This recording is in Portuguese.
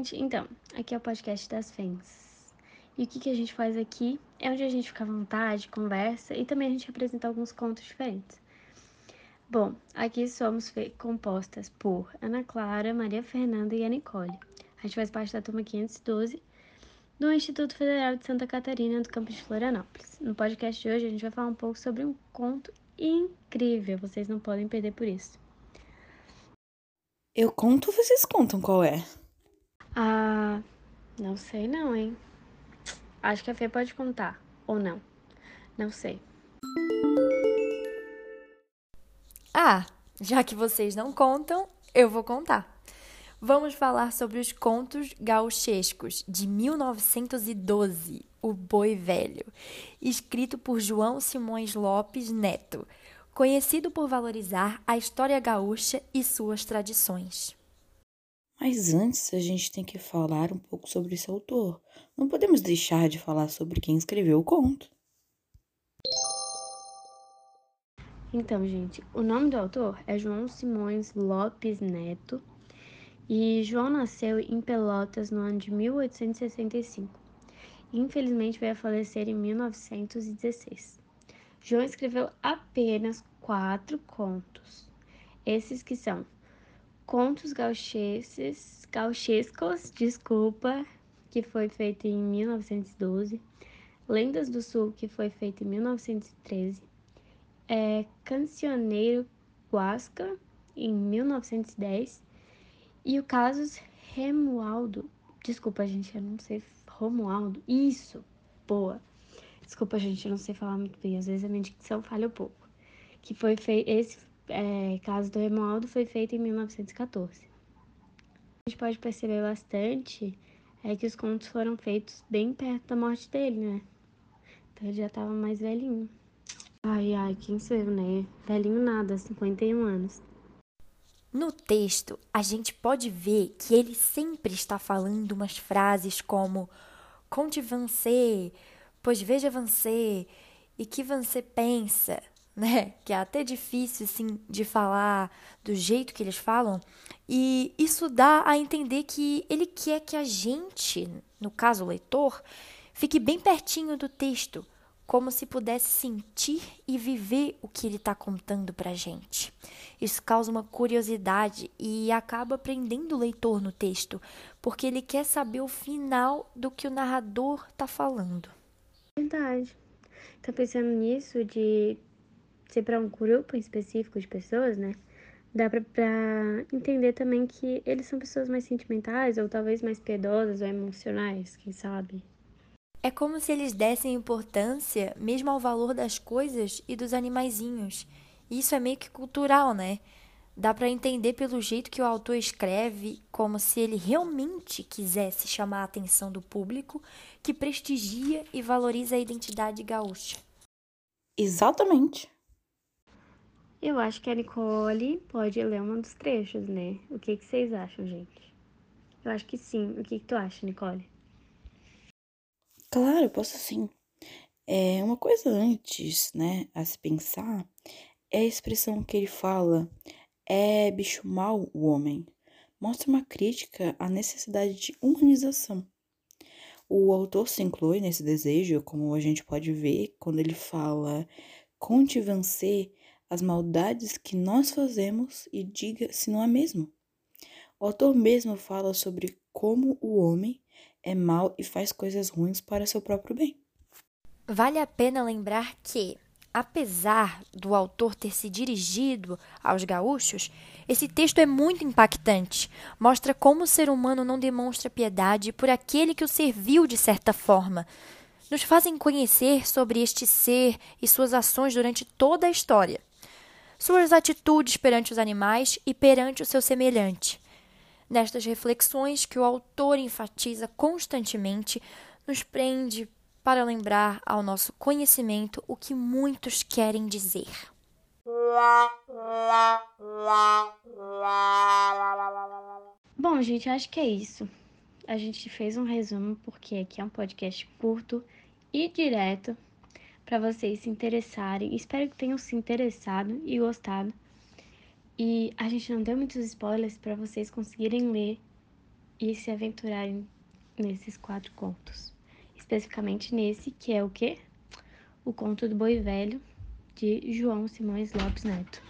gente, então, aqui é o podcast das FENS. E o que, que a gente faz aqui é onde a gente fica à vontade, conversa e também a gente apresenta alguns contos diferentes. Bom, aqui somos compostas por Ana Clara, Maria Fernanda e a Nicole. A gente faz parte da turma 512 do Instituto Federal de Santa Catarina, do campus de Florianópolis. No podcast de hoje a gente vai falar um pouco sobre um conto incrível, vocês não podem perder por isso. Eu conto vocês contam qual é? Ah, não sei não, hein? Acho que a Fê pode contar, ou não. Não sei. Ah, já que vocês não contam, eu vou contar. Vamos falar sobre os contos gauchescos de 1912, O Boi Velho, escrito por João Simões Lopes Neto, conhecido por valorizar a história gaúcha e suas tradições. Mas antes a gente tem que falar um pouco sobre esse autor. Não podemos deixar de falar sobre quem escreveu o conto. Então, gente, o nome do autor é João Simões Lopes Neto e João nasceu em Pelotas no ano de 1865. Infelizmente veio a falecer em 1916. João escreveu apenas quatro contos. Esses que são Contos Gaucheses, Gauchescos, desculpa, que foi feito em 1912, Lendas do Sul, que foi feito em 1913, é, Cancioneiro Guasca, em 1910, e o Casos Remualdo, desculpa, gente, eu não sei, Romualdo, isso, boa, desculpa, gente, eu não sei falar muito bem, às vezes a minha dicção falha um pouco, que foi feito, esse é, caso do Romualdo foi feito em 1914. A gente pode perceber bastante é que os contos foram feitos bem perto da morte dele, né? Então ele já estava mais velhinho. Ai, ai, quem sou né? Velhinho nada, 51 anos. No texto, a gente pode ver que ele sempre está falando umas frases como conte você, pois veja você, e que você pensa, né? Que é até difícil, assim, de falar do jeito que eles falam. E isso dá a entender que ele quer que a gente, no caso o leitor, fique bem pertinho do texto, como se pudesse sentir e viver o que ele está contando para a gente. Isso causa uma curiosidade e acaba prendendo o leitor no texto, porque ele quer saber o final do que o narrador está falando. Verdade. Tá pensando nisso de ser para um grupo específico de pessoas, né? Dá pra, pra, entender também que eles são pessoas mais sentimentais ou talvez mais piedosas ou emocionais, quem sabe. É como se eles dessem importância mesmo ao valor das coisas e dos animaizinhos. Isso é meio que cultural, né? Dá para entender pelo jeito que o autor escreve, como se ele realmente quisesse chamar a atenção do público que prestigia e valoriza a identidade gaúcha. Exatamente. Eu acho que a Nicole pode ler um dos trechos, né? O que, que vocês acham, gente? Eu acho que sim. O que, que tu acha, Nicole? Claro, posso sim. É uma coisa antes, né, a se pensar, é a expressão que ele fala, é bicho mal o homem. Mostra uma crítica à necessidade de humanização. O autor se inclui nesse desejo, como a gente pode ver quando ele fala conte vencer as maldades que nós fazemos e diga se não é mesmo. O autor mesmo fala sobre como o homem é mau e faz coisas ruins para seu próprio bem. Vale a pena lembrar que, apesar do autor ter se dirigido aos gaúchos, esse texto é muito impactante. Mostra como o ser humano não demonstra piedade por aquele que o serviu de certa forma. Nos fazem conhecer sobre este ser e suas ações durante toda a história suas atitudes perante os animais e perante o seu semelhante. Nestas reflexões que o autor enfatiza constantemente, nos prende para lembrar ao nosso conhecimento o que muitos querem dizer. Bom, gente, acho que é isso. A gente fez um resumo porque aqui é um podcast curto e direto para vocês se interessarem. Espero que tenham se interessado e gostado. E a gente não deu muitos spoilers para vocês conseguirem ler e se aventurarem nesses quatro contos. Especificamente nesse, que é o quê? O Conto do Boi Velho, de João Simões Lopes Neto.